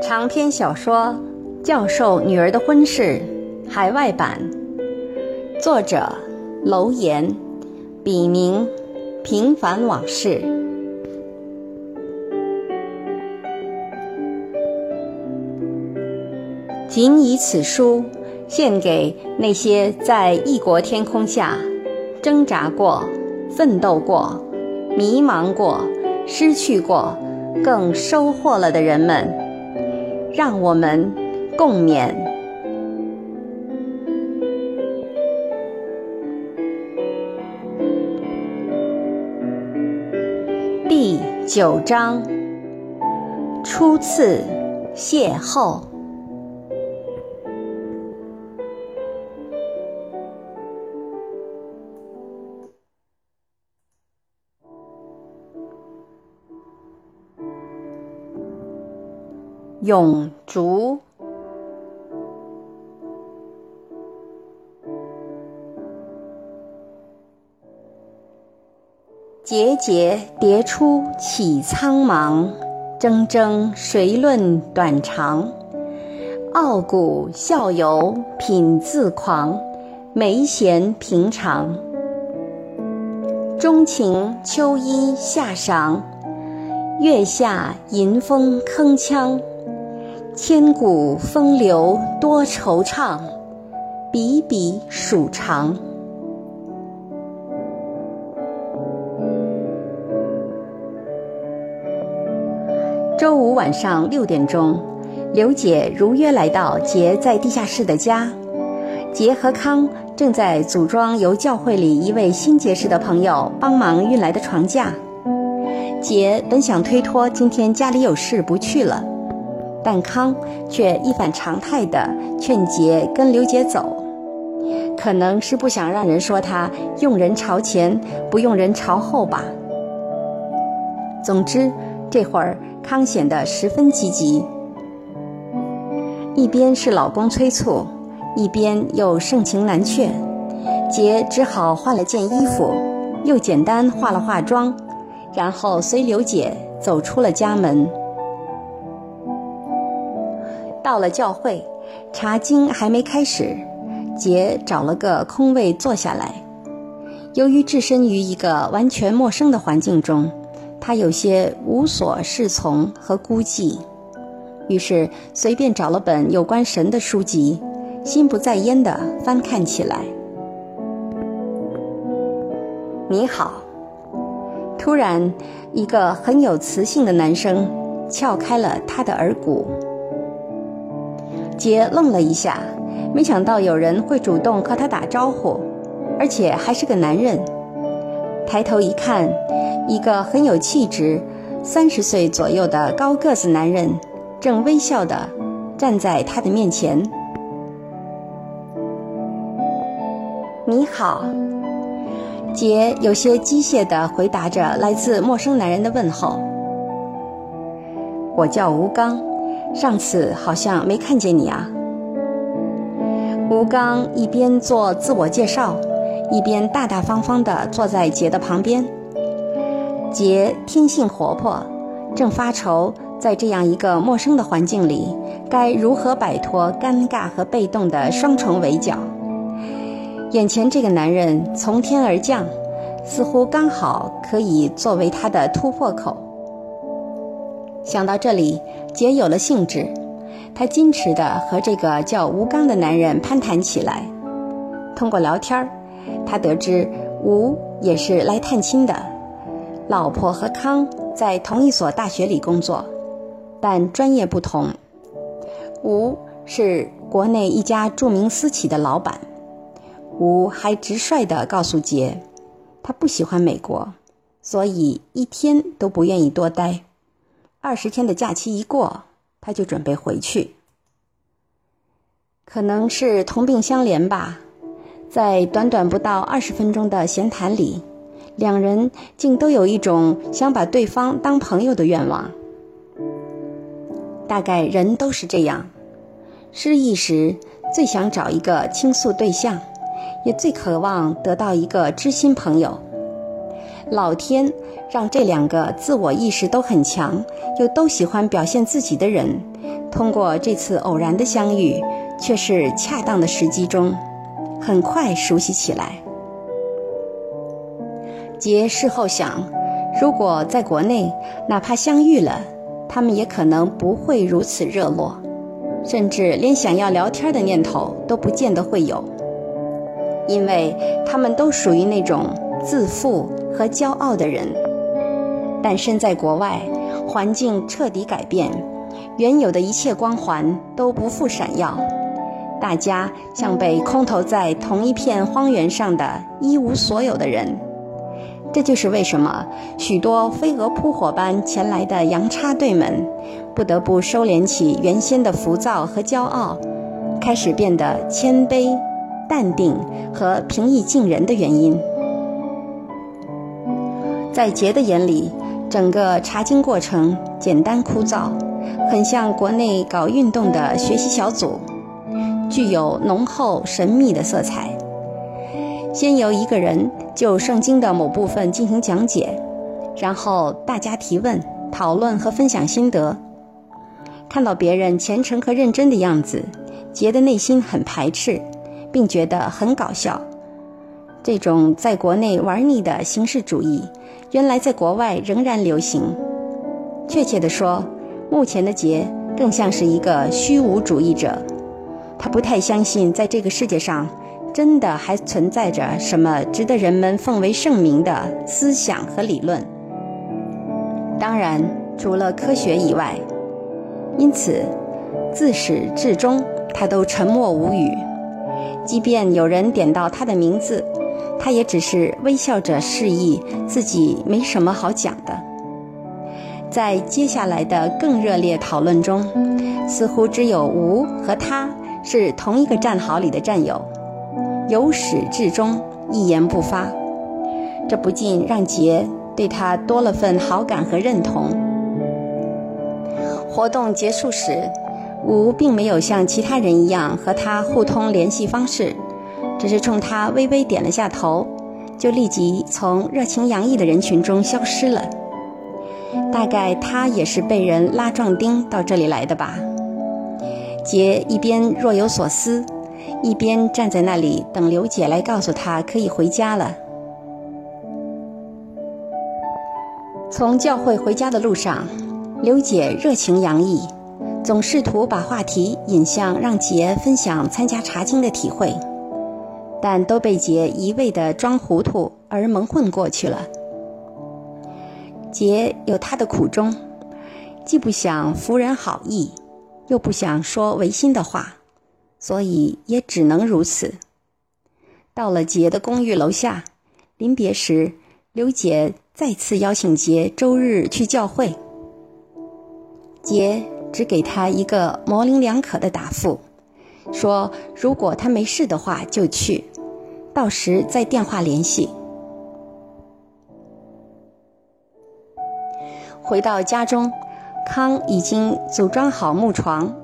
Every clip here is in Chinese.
长篇小说《教授女儿的婚事》海外版，作者楼岩，笔名平凡往事。仅以此书献给那些在异国天空下挣扎过、奋斗过、迷茫过、失去过，更收获了的人们。让我们共勉。第九章，初次邂逅。永竹，节节叠出起苍茫，铮铮谁论短长？傲骨笑游品自狂，没闲平常。钟情秋衣夏裳，月下吟风铿锵。千古风流多惆怅，比比数长。周五晚上六点钟，刘姐如约来到杰在地下室的家。杰和康正在组装由教会里一位新结识的朋友帮忙运来的床架。杰本想推脱今天家里有事不去了。但康却一反常态地劝杰跟刘姐走，可能是不想让人说他用人朝前不用人朝后吧。总之，这会儿康显得十分积极，一边是老公催促，一边又盛情难却，杰只好换了件衣服，又简单化了化妆，然后随刘姐走出了家门。到了教会，查经还没开始，杰找了个空位坐下来。由于置身于一个完全陌生的环境中，他有些无所适从和孤寂，于是随便找了本有关神的书籍，心不在焉地翻看起来。你好，突然，一个很有磁性的男声撬开了他的耳骨。杰愣了一下，没想到有人会主动和他打招呼，而且还是个男人。抬头一看，一个很有气质、三十岁左右的高个子男人，正微笑地站在他的面前。你好，杰有些机械地回答着来自陌生男人的问候。我叫吴刚。上次好像没看见你啊。吴刚一边做自我介绍，一边大大方方地坐在杰的旁边。杰天性活泼，正发愁在这样一个陌生的环境里，该如何摆脱尴尬和被动的双重围剿。眼前这个男人从天而降，似乎刚好可以作为他的突破口。想到这里，杰有了兴致，他矜持地和这个叫吴刚的男人攀谈起来。通过聊天儿，他得知吴也是来探亲的，老婆和康在同一所大学里工作，但专业不同。吴是国内一家著名私企的老板。吴还直率地告诉杰，他不喜欢美国，所以一天都不愿意多待。二十天的假期一过，他就准备回去。可能是同病相怜吧，在短短不到二十分钟的闲谈里，两人竟都有一种想把对方当朋友的愿望。大概人都是这样，失意时最想找一个倾诉对象，也最渴望得到一个知心朋友。老天让这两个自我意识都很强，又都喜欢表现自己的人，通过这次偶然的相遇，却是恰当的时机中，很快熟悉起来。杰事后想，如果在国内，哪怕相遇了，他们也可能不会如此热络，甚至连想要聊天的念头都不见得会有，因为他们都属于那种自负。和骄傲的人，但身在国外，环境彻底改变，原有的一切光环都不复闪耀，大家像被空投在同一片荒原上的一无所有的人。这就是为什么许多飞蛾扑火般前来的洋插队们，不得不收敛起原先的浮躁和骄傲，开始变得谦卑、淡定和平易近人的原因。在杰的眼里，整个查经过程简单枯燥，很像国内搞运动的学习小组，具有浓厚神秘的色彩。先由一个人就圣经的某部分进行讲解，然后大家提问、讨论和分享心得。看到别人虔诚和认真的样子，杰的内心很排斥，并觉得很搞笑。这种在国内玩腻的形式主义。原来在国外仍然流行。确切地说，目前的杰更像是一个虚无主义者。他不太相信，在这个世界上真的还存在着什么值得人们奉为圣明的思想和理论。当然，除了科学以外。因此，自始至终他都沉默无语。即便有人点到他的名字。他也只是微笑着示意自己没什么好讲的。在接下来的更热烈讨论中，似乎只有吴和他是同一个战壕里的战友，由始至终一言不发。这不禁让杰对他多了份好感和认同。活动结束时，吴并没有像其他人一样和他互通联系方式。只是冲他微微点了下头，就立即从热情洋溢的人群中消失了。大概他也是被人拉壮丁到这里来的吧。杰一边若有所思，一边站在那里等刘姐来告诉他可以回家了。从教会回家的路上，刘姐热情洋溢，总试图把话题引向让杰分享参加查经的体会。但都被杰一味的装糊涂而蒙混过去了。杰有他的苦衷，既不想服人好意，又不想说违心的话，所以也只能如此。到了杰的公寓楼下，临别时，刘姐再次邀请杰周日去教会。杰只给他一个模棱两可的答复，说如果他没事的话就去。到时再电话联系。回到家中，康已经组装好木床。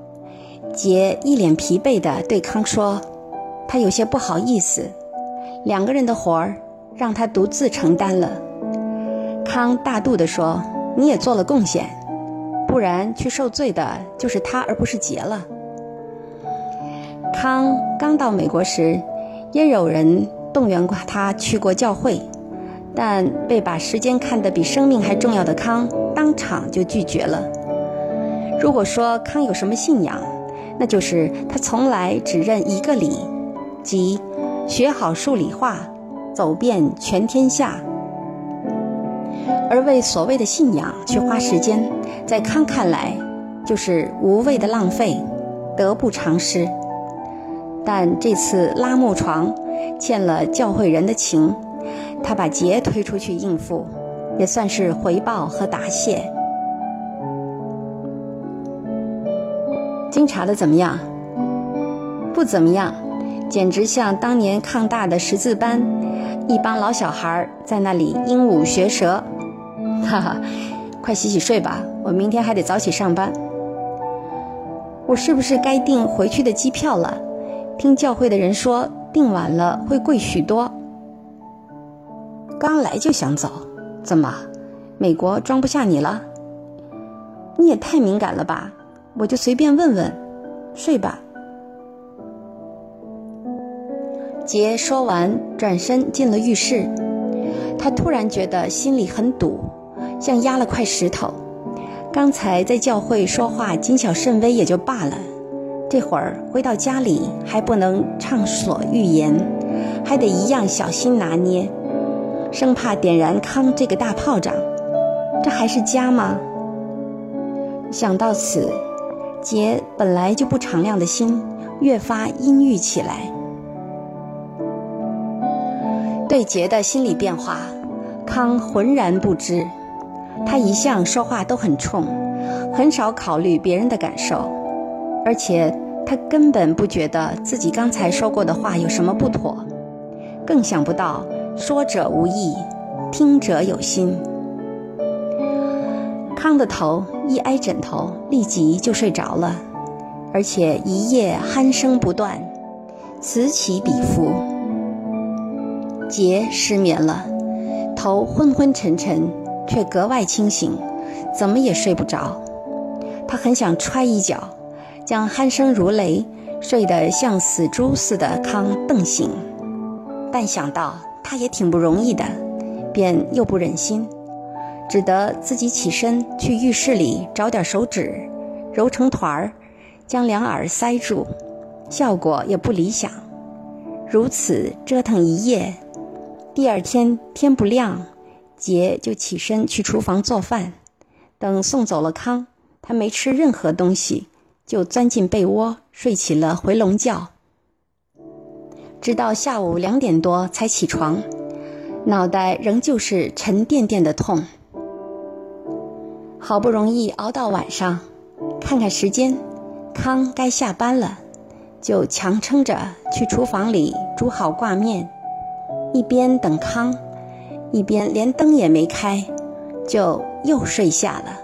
杰一脸疲惫地对康说：“他有些不好意思，两个人的活儿让他独自承担了。”康大度地说：“你也做了贡献，不然去受罪的就是他而不是杰了。”康刚到美国时。也有人动员过他去过教会，但被把时间看得比生命还重要的康当场就拒绝了。如果说康有什么信仰，那就是他从来只认一个理，即学好数理化，走遍全天下。而为所谓的信仰去花时间，在康看来就是无谓的浪费，得不偿失。但这次拉木床欠了教会人的情，他把杰推出去应付，也算是回报和答谢。经查的怎么样？不怎么样，简直像当年抗大的识字班，一帮老小孩在那里鹦鹉学舌。哈哈，快洗洗睡吧，我明天还得早起上班。我是不是该订回去的机票了？听教会的人说，订晚了会贵许多。刚来就想走，怎么？美国装不下你了？你也太敏感了吧！我就随便问问，睡吧。杰说完，转身进了浴室。他突然觉得心里很堵，像压了块石头。刚才在教会说话谨小慎微也就罢了，这会儿回到家里还不能畅所欲言，还得一样小心拿捏，生怕点燃康这个大炮仗。这还是家吗？想到此，杰本来就不敞亮的心越发阴郁起来。对杰的心理变化，康浑然不知。他一向说话都很冲，很少考虑别人的感受，而且他根本不觉得自己刚才说过的话有什么不妥，更想不到说者无意，听者有心。康的头一挨枕头，立即就睡着了，而且一夜鼾声不断，此起彼伏。杰失眠了，头昏昏沉沉，却格外清醒，怎么也睡不着。他很想踹一脚，将鼾声如雷、睡得像死猪似的康瞪醒，但想到他也挺不容易的，便又不忍心，只得自己起身去浴室里找点手纸，揉成团儿，将两耳塞住，效果也不理想。如此折腾一夜。第二天天不亮，杰就起身去厨房做饭。等送走了康，他没吃任何东西，就钻进被窝睡起了回笼觉。直到下午两点多才起床，脑袋仍旧是沉甸甸的痛。好不容易熬到晚上，看看时间，康该下班了，就强撑着去厨房里煮好挂面。一边等康，一边连灯也没开，就又睡下了。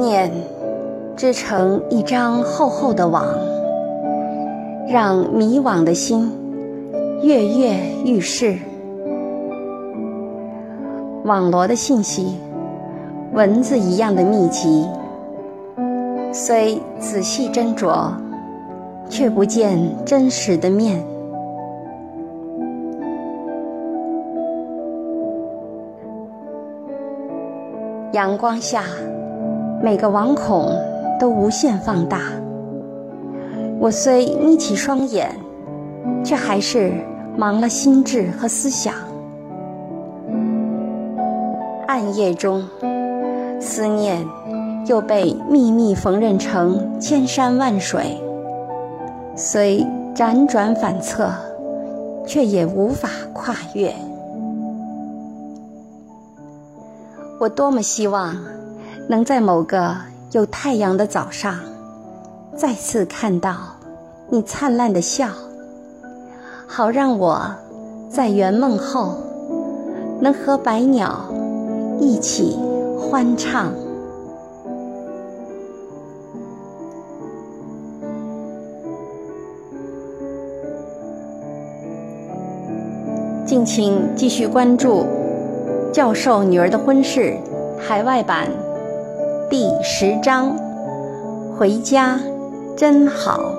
念。织成一张厚厚的网，让迷惘的心跃跃欲试。网罗的信息，蚊子一样的密集，虽仔细斟酌，却不见真实的面。阳光下，每个网孔。都无限放大。我虽眯起双眼，却还是忙了心智和思想。暗夜中，思念又被秘密缝纫成千山万水，虽辗转反侧，却也无法跨越。我多么希望能在某个。有太阳的早上，再次看到你灿烂的笑，好让我在圆梦后能和百鸟一起欢唱。敬请继续关注《教授女儿的婚事》海外版。第十章，回家真好。